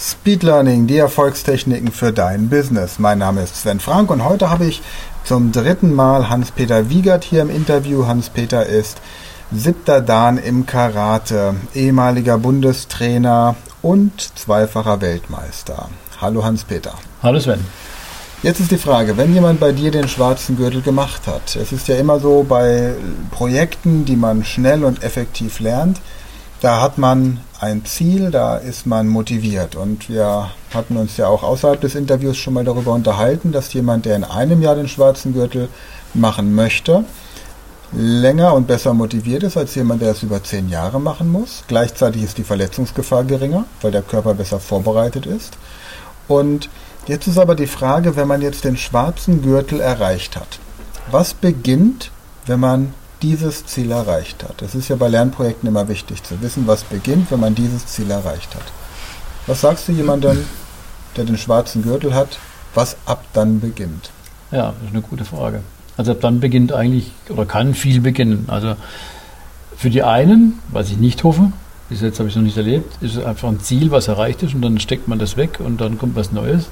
Speed Learning, die Erfolgstechniken für dein Business. Mein Name ist Sven Frank und heute habe ich zum dritten Mal Hans-Peter Wiegert hier im Interview. Hans-Peter ist siebter Dan im Karate, ehemaliger Bundestrainer und zweifacher Weltmeister. Hallo Hans-Peter. Hallo Sven. Jetzt ist die Frage, wenn jemand bei dir den schwarzen Gürtel gemacht hat, es ist ja immer so bei Projekten, die man schnell und effektiv lernt, da hat man ein Ziel, da ist man motiviert. Und wir hatten uns ja auch außerhalb des Interviews schon mal darüber unterhalten, dass jemand, der in einem Jahr den schwarzen Gürtel machen möchte, länger und besser motiviert ist als jemand, der es über zehn Jahre machen muss. Gleichzeitig ist die Verletzungsgefahr geringer, weil der Körper besser vorbereitet ist. Und jetzt ist aber die Frage, wenn man jetzt den schwarzen Gürtel erreicht hat, was beginnt, wenn man dieses Ziel erreicht hat. Es ist ja bei Lernprojekten immer wichtig zu wissen, was beginnt, wenn man dieses Ziel erreicht hat. Was sagst du jemandem, der den schwarzen Gürtel hat, was ab dann beginnt? Ja, das ist eine gute Frage. Also ab dann beginnt eigentlich oder kann viel beginnen. Also für die einen, was ich nicht hoffe, bis jetzt habe ich es noch nicht erlebt, ist es einfach ein Ziel, was erreicht ist und dann steckt man das weg und dann kommt was Neues.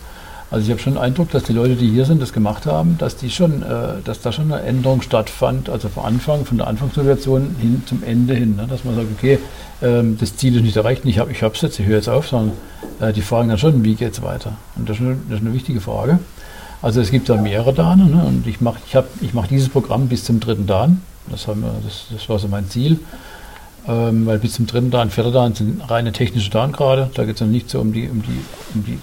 Also ich habe schon den Eindruck, dass die Leute, die hier sind, das gemacht haben, dass die schon, äh, dass da schon eine Änderung stattfand, also vom Anfang, von der Anfangssituation hin zum Ende hin, ne? dass man sagt, okay, ähm, das Ziel ist nicht erreicht, ich habe ich jetzt, ich höre jetzt auf, sondern äh, die fragen dann schon, wie geht es weiter? Und das ist, eine, das ist, eine, wichtige Frage. Also es gibt da mehrere Dane ne? und ich mache ich ich mach dieses Programm bis zum dritten Dan, das, haben wir, das, das war so mein Ziel. Ähm, weil bis zum dritten Dan, vierter Dan sind reine technische Dan gerade. Da geht es noch nicht so um die, um die, um die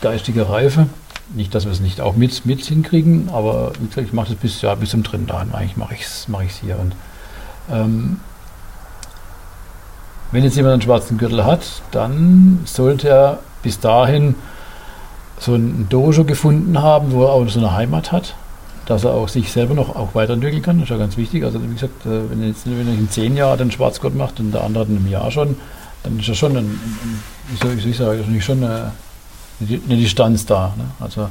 geistige Reife. Nicht, dass wir es nicht auch mit, mit hinkriegen, aber ich mache das bis, ja, bis zum dritten Tag. Eigentlich mache ich es mach hier. Und ähm, wenn jetzt jemand einen schwarzen Gürtel hat, dann sollte er bis dahin so ein Dojo gefunden haben, wo er auch so eine Heimat hat, dass er auch sich selber noch auch weiterentwickeln kann. Das ist ja ganz wichtig. Also wie gesagt, äh, wenn er jetzt wenn er in zehn Jahren den Schwarzgurt macht und der andere in einem Jahr schon, dann ist er schon ein, wie soll ich sagen, schon eine, eine Distanz da. Ne? Also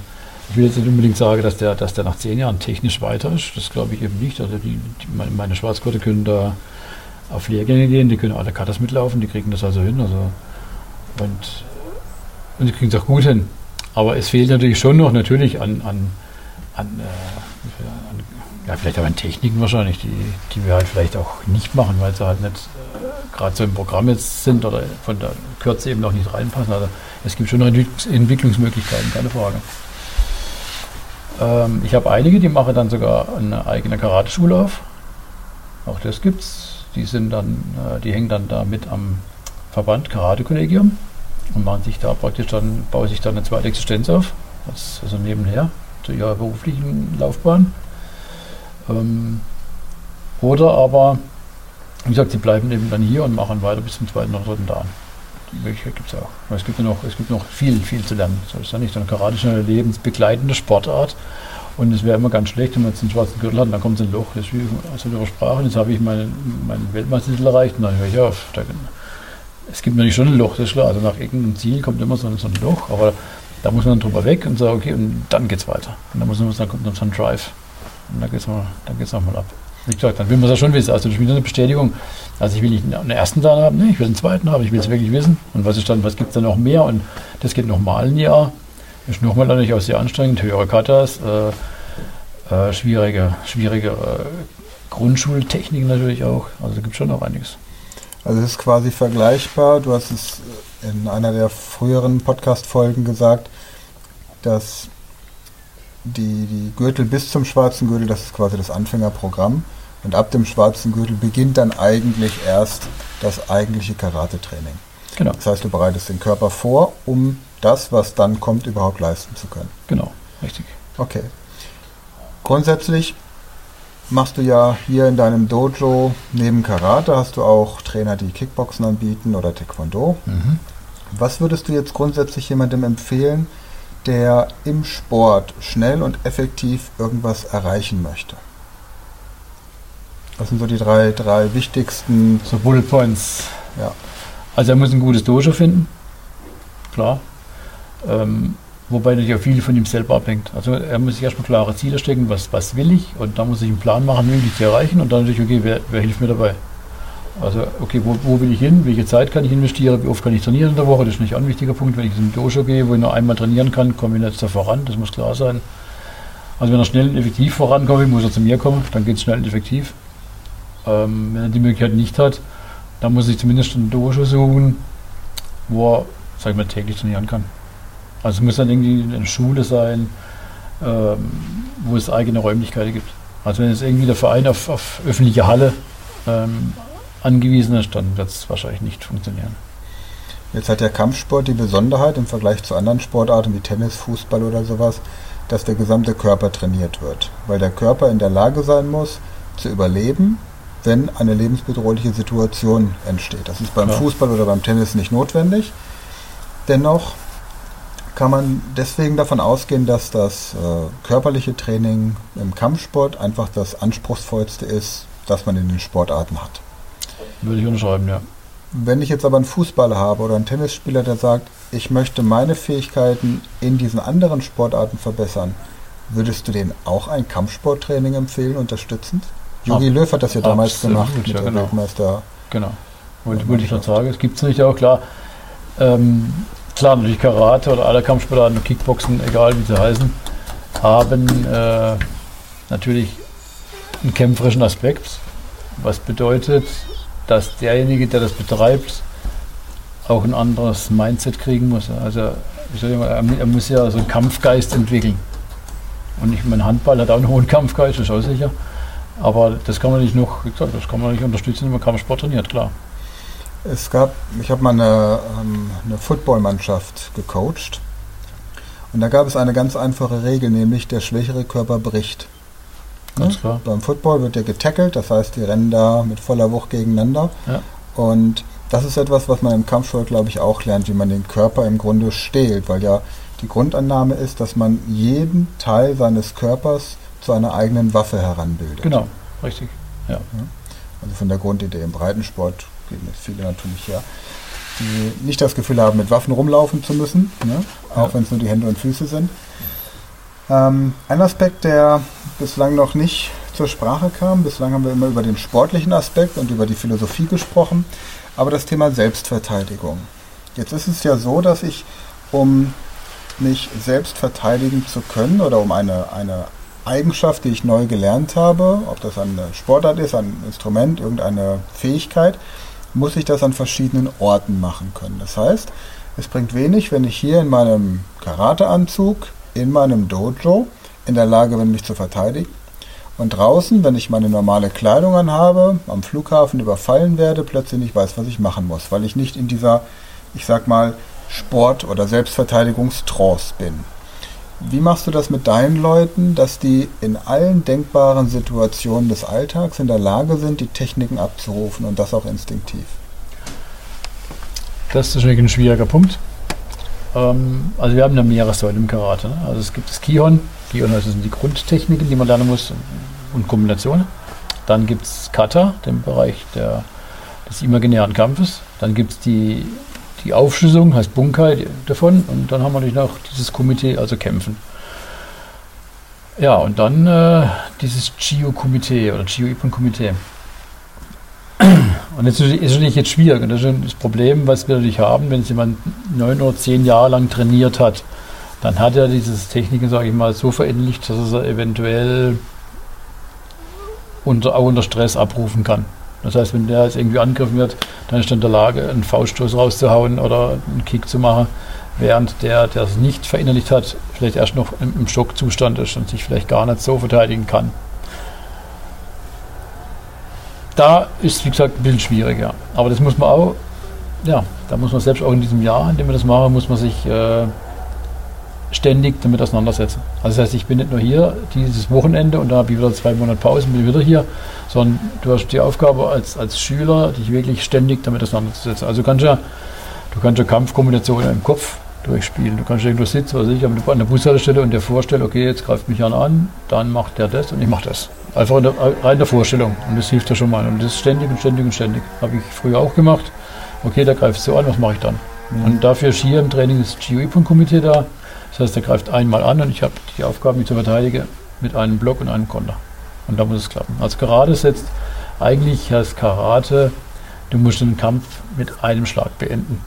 ich will jetzt nicht unbedingt sagen, dass der, dass der nach zehn Jahren technisch weiter ist. Das glaube ich eben nicht. Also die, die, meine Schwarzgurte können da auf Lehrgänge gehen, die können alle Katas mitlaufen, die kriegen das also hin. Also und, und die kriegen es auch gut hin. Aber es fehlt natürlich schon noch natürlich an, an, an, äh, an ja, vielleicht auch an Techniken wahrscheinlich, die, die wir halt vielleicht auch nicht machen, weil sie halt nicht gerade so im Programm jetzt sind oder von der Kürze eben noch nicht reinpassen. Also es gibt schon Entwicklungsmöglichkeiten, keine Frage. Ähm, ich habe einige, die machen dann sogar eine eigene Karateschule auf. Auch das gibt's. Die sind dann, äh, die hängen dann da mit am Verband Karate-Kollegium und machen sich da praktisch dann, bauen sich dann eine zweite Existenz auf. Das also nebenher zu ihrer beruflichen Laufbahn. Ähm, oder aber, wie gesagt, sie bleiben eben dann hier und machen weiter bis zum zweiten oder dritten Tag. Die Möglichkeit gibt es auch. Aber es gibt ja noch, es gibt noch viel, viel zu lernen. So ist ja nicht. Eine Karate ist eine lebensbegleitende Sportart. Und es wäre immer ganz schlecht, wenn man jetzt einen schwarzen Gürtel hat, dann kommt ein Loch. Das ist wie aus ihrer Sprache. Jetzt habe ich meinen, meinen Weltmeistertitel erreicht und dann höre ich auf. Da, es gibt natürlich schon ein Loch, das ist klar. Also nach irgendeinem Ziel kommt immer so ein, so ein Loch, aber da muss man dann drüber weg und sagen, okay, und dann geht es weiter. Und dann, muss man, dann kommt dann so ein Drive. Und dann geht es nochmal ab. Wie gesagt, dann will man es ja schon wissen. Also das ist wieder eine Bestätigung. Also ich will nicht einen ersten dann haben, nee, ich will einen zweiten haben, ich will es wirklich wissen. Und was ist dann, was gibt es dann noch mehr? Und das geht nochmal ein Jahr. Ist nochmal natürlich auch sehr anstrengend, höhere Katas, äh, äh, schwierige, schwierige äh, Grundschultechniken natürlich auch. Also da gibt es schon noch einiges. Also es ist quasi vergleichbar. Du hast es in einer der früheren Podcast-Folgen gesagt, dass die, die Gürtel bis zum schwarzen Gürtel, das ist quasi das Anfängerprogramm. Und ab dem schwarzen Gürtel beginnt dann eigentlich erst das eigentliche Karate-Training. Genau. Das heißt, du bereitest den Körper vor, um das, was dann kommt, überhaupt leisten zu können. Genau, richtig. Okay. Grundsätzlich machst du ja hier in deinem Dojo neben Karate hast du auch Trainer, die Kickboxen anbieten oder Taekwondo. Mhm. Was würdest du jetzt grundsätzlich jemandem empfehlen, der im Sport schnell und effektiv irgendwas erreichen möchte? Was sind so die drei, drei wichtigsten. So Bullet Points. Ja. Also er muss ein gutes Dojo finden. Klar. Ähm, wobei natürlich auch viel von ihm selber abhängt. Also er muss sich erstmal klare Ziele stecken, was, was will ich und da muss ich einen Plan machen, wie ich die erreichen und dann natürlich, okay, wer, wer hilft mir dabei? Also, okay, wo, wo will ich hin? Welche Zeit kann ich investieren? Wie oft kann ich trainieren in der Woche? Das ist nicht ein wichtiger Punkt. Wenn ich in Dojo gehe, wo ich nur einmal trainieren kann, komme ich nicht da voran. Das muss klar sein. Also, wenn er schnell und effektiv vorankommen will, muss er zu mir kommen. Dann geht es schnell und effektiv. Ähm, wenn er die Möglichkeit nicht hat, dann muss ich zumindest ein Dojo suchen, wo er, sag ich mal, täglich trainieren kann. Also, es muss dann irgendwie eine Schule sein, ähm, wo es eigene Räumlichkeiten gibt. Also, wenn jetzt irgendwie der Verein auf, auf öffentliche Halle ähm, angewiesen ist, dann wird es wahrscheinlich nicht funktionieren. Jetzt hat der Kampfsport die Besonderheit im Vergleich zu anderen Sportarten wie Tennis, Fußball oder sowas, dass der gesamte Körper trainiert wird, weil der Körper in der Lage sein muss, zu überleben, wenn eine lebensbedrohliche Situation entsteht. Das ist beim ja. Fußball oder beim Tennis nicht notwendig. Dennoch kann man deswegen davon ausgehen, dass das äh, körperliche Training im Kampfsport einfach das anspruchsvollste ist, das man in den Sportarten hat. Würde ich unterschreiben, ja. Wenn ich jetzt aber einen Fußballer habe oder einen Tennisspieler, der sagt, ich möchte meine Fähigkeiten in diesen anderen Sportarten verbessern, würdest du denen auch ein Kampfsporttraining empfehlen, unterstützend? Jogi Löw hat das ja damals Absolut, gemacht mit ja, der genau. Weltmeister. Genau. Wollte, wollte ich noch sagen, es gibt es nicht auch klar. Ähm, klar, natürlich Karate oder alle Kampfsportarten, Kickboxen, egal wie sie heißen, haben äh, natürlich einen kämpferischen Aspekt, was bedeutet, dass derjenige, der das betreibt, auch ein anderes Mindset kriegen muss. Also er muss ja so einen Kampfgeist entwickeln. Und ich mein Handball hat auch einen hohen Kampfgeist, das ist auch sicher. Aber das kann man nicht noch, wie gesagt, das kann man nicht unterstützen, wenn man Kampfsport trainiert, klar. Es gab, ich habe mal eine, ähm, eine Footballmannschaft gecoacht. Und da gab es eine ganz einfache Regel, nämlich der schwächere Körper bricht. Ganz klar. Beim Football wird ja getackelt, das heißt, die rennen da mit voller Wucht gegeneinander. Ja. Und das ist etwas, was man im Kampfsport, glaube ich, auch lernt, wie man den Körper im Grunde stählt, weil ja die Grundannahme ist, dass man jeden Teil seines Körpers zu einer eigenen Waffe heranbildet. Genau, richtig. Ja. Also von der Grundidee im Breitensport gehen jetzt viele natürlich her, die nicht das Gefühl haben, mit Waffen rumlaufen zu müssen, ne? auch ja. wenn es nur die Hände und Füße sind. Ähm, ein Aspekt, der bislang noch nicht zur Sprache kam, bislang haben wir immer über den sportlichen Aspekt und über die Philosophie gesprochen, aber das Thema Selbstverteidigung. Jetzt ist es ja so, dass ich, um mich selbst verteidigen zu können oder um eine, eine Eigenschaft, die ich neu gelernt habe, ob das eine Sportart ist, ein Instrument, irgendeine Fähigkeit, muss ich das an verschiedenen Orten machen können. Das heißt, es bringt wenig, wenn ich hier in meinem Karateanzug in meinem Dojo in der Lage bin, mich zu verteidigen. Und draußen, wenn ich meine normale Kleidung anhabe, am Flughafen überfallen werde, plötzlich nicht weiß, was ich machen muss, weil ich nicht in dieser, ich sag mal, Sport- oder Selbstverteidigungstrance bin. Wie machst du das mit deinen Leuten, dass die in allen denkbaren Situationen des Alltags in der Lage sind, die Techniken abzurufen und das auch instinktiv? Das ist ein schwieriger Punkt. Ähm, also wir haben eine Meeressäule im Karate. Ne? Also es gibt das Kihon. Kihon also sind die Grundtechniken, die man lernen muss und Kombinationen. Dann gibt es Kata, den Bereich der, des imaginären Kampfes. Dann gibt es die, die Aufschlüsselung, heißt Bunkai davon. Und dann haben wir natürlich noch dieses Komitee, also Kämpfen. Ja, und dann äh, dieses Gio-Komitee oder Gio-Ipon-Komitee. Und jetzt ist natürlich jetzt schwierig. Und das ist das Problem, was wir natürlich haben, wenn jemand neun oder zehn Jahre lang trainiert hat, dann hat er diese Techniken, sage ich mal, so verinnerlicht, dass er eventuell unter, auch unter Stress abrufen kann. Das heißt, wenn der jetzt irgendwie angegriffen wird, dann ist er in der Lage, einen Fauststoß rauszuhauen oder einen Kick zu machen, während der, der es nicht verinnerlicht hat, vielleicht erst noch im, im Schockzustand ist und sich vielleicht gar nicht so verteidigen kann da ist es, wie gesagt, ein bisschen schwieriger. Aber das muss man auch, ja, da muss man selbst auch in diesem Jahr, in dem wir das machen, muss man sich äh, ständig damit auseinandersetzen. Also das heißt, ich bin nicht nur hier dieses Wochenende und da habe ich wieder zwei Monate Pause und bin wieder hier, sondern du hast die Aufgabe als, als Schüler, dich wirklich ständig damit auseinanderzusetzen. Also du kannst ja, du kannst ja Kampfkombinationen im Kopf durchspielen. Du kannst irgendwo sitzen oder ich an der Bushaltestelle und dir vorstellen, okay, jetzt greift mich einer an, dann macht der das und ich mache das. Einfach in der, rein in der Vorstellung. Und das hilft ja schon mal. Und das ist ständig und ständig und ständig. Habe ich früher auch gemacht. Okay, der greift so an, was mache ich dann? Mhm. Und dafür ist hier im Training das GUI-Komitee da. Das heißt, der greift einmal an und ich habe die Aufgabe, mich zu verteidigen mit einem Block und einem Konter. Und da muss es klappen. Also Karate setzt eigentlich als Karate du musst den Kampf mit einem Schlag beenden.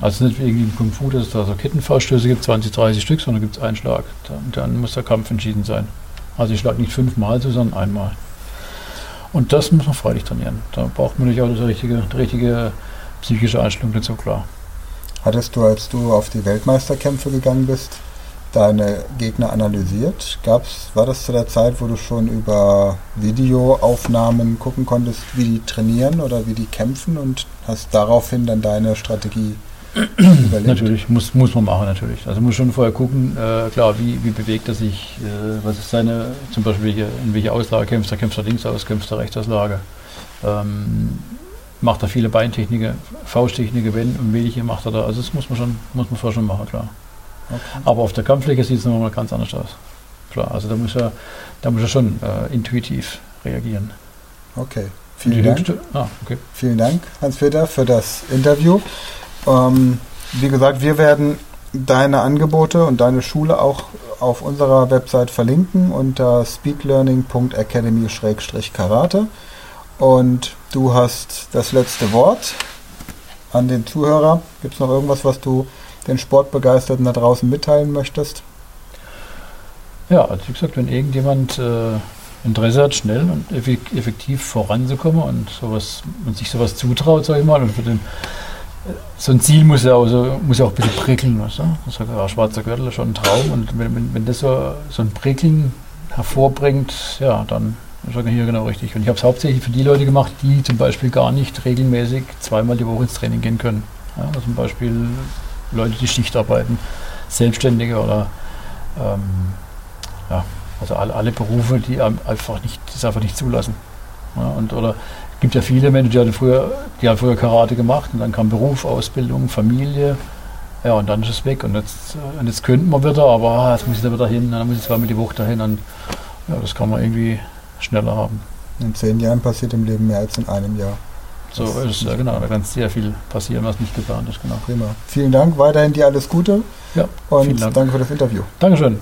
Also nicht wie irgendwie im Kung Fu, dass es da so Kettenfausstöße gibt, 20, 30 Stück, sondern gibt es einen Schlag. Dann, dann muss der Kampf entschieden sein. Also ich schlage nicht fünfmal zu, sondern einmal. Und das muss man freilich trainieren. Da braucht man natürlich auch die richtige, die richtige psychische Einstellung dazu, klar. Hattest du, als du auf die Weltmeisterkämpfe gegangen bist, deine Gegner analysiert? Gab's, war das zu der Zeit, wo du schon über Videoaufnahmen gucken konntest, wie die trainieren oder wie die kämpfen und hast daraufhin dann deine Strategie überlegt? Natürlich, muss, muss man machen natürlich. Also muss schon vorher gucken, äh, klar, wie, wie bewegt er sich, äh, was ist seine, zum Beispiel welche, in welche Auslage kämpft er, kämpft er links aus, kämpft er rechts Auslage. Ähm, macht er viele Beintechniken, Fausttechniken, wenn und welche macht er da. Also das muss man schon, muss man vorher schon machen, klar. Okay. Aber auf der Kampffläche sieht es nochmal ganz anders aus. Klar, also da muss er, da muss er schon äh, intuitiv reagieren. Okay. Vielen Dank. Ah, okay. Vielen Dank, Hans-Peter, für das Interview. Ähm, wie gesagt, wir werden deine Angebote und deine Schule auch auf unserer Website verlinken unter speedlearning.academy-karate. Und du hast das letzte Wort an den Zuhörer. Gibt es noch irgendwas, was du den Sportbegeisterten da draußen mitteilen möchtest? Ja, also wie gesagt, wenn irgendjemand äh, Interesse hat, schnell und effektiv voranzukommen und sowas und sich sowas zutraut, sage ich mal, und für den, so ein Ziel muss ja auch, so, muss ja auch ein bisschen prickeln. Weißt du? Das ist ja, schwarzer Gürtel ist schon ein Traum und wenn, wenn, wenn das so, so ein Prickeln hervorbringt, ja, dann er hier genau richtig. Und ich habe es hauptsächlich für die Leute gemacht, die zum Beispiel gar nicht regelmäßig zweimal die Woche ins Training gehen können. Ja, also zum Beispiel Leute, die Schicht arbeiten, Selbstständige oder ähm, ja, also alle, alle, Berufe, die einfach nicht, das einfach nicht zulassen. Ja, und, oder es gibt ja viele Menschen, die hatten früher, die haben früher Karate gemacht und dann kam Beruf, Ausbildung, Familie. Ja, und dann ist es weg. Und jetzt, äh, und jetzt könnten wir wieder, aber ah, jetzt muss ich da wieder hin, dann muss ich zweimal die Woche dahin. Und ja, das kann man irgendwie schneller haben. In zehn Jahren passiert im Leben mehr als in einem Jahr. So das ist ja genau, da kann sehr viel passieren, was nicht geplant ist. Genau. Prima. Vielen Dank, weiterhin dir alles Gute. Ja, und Dank. danke für das Interview. Dankeschön.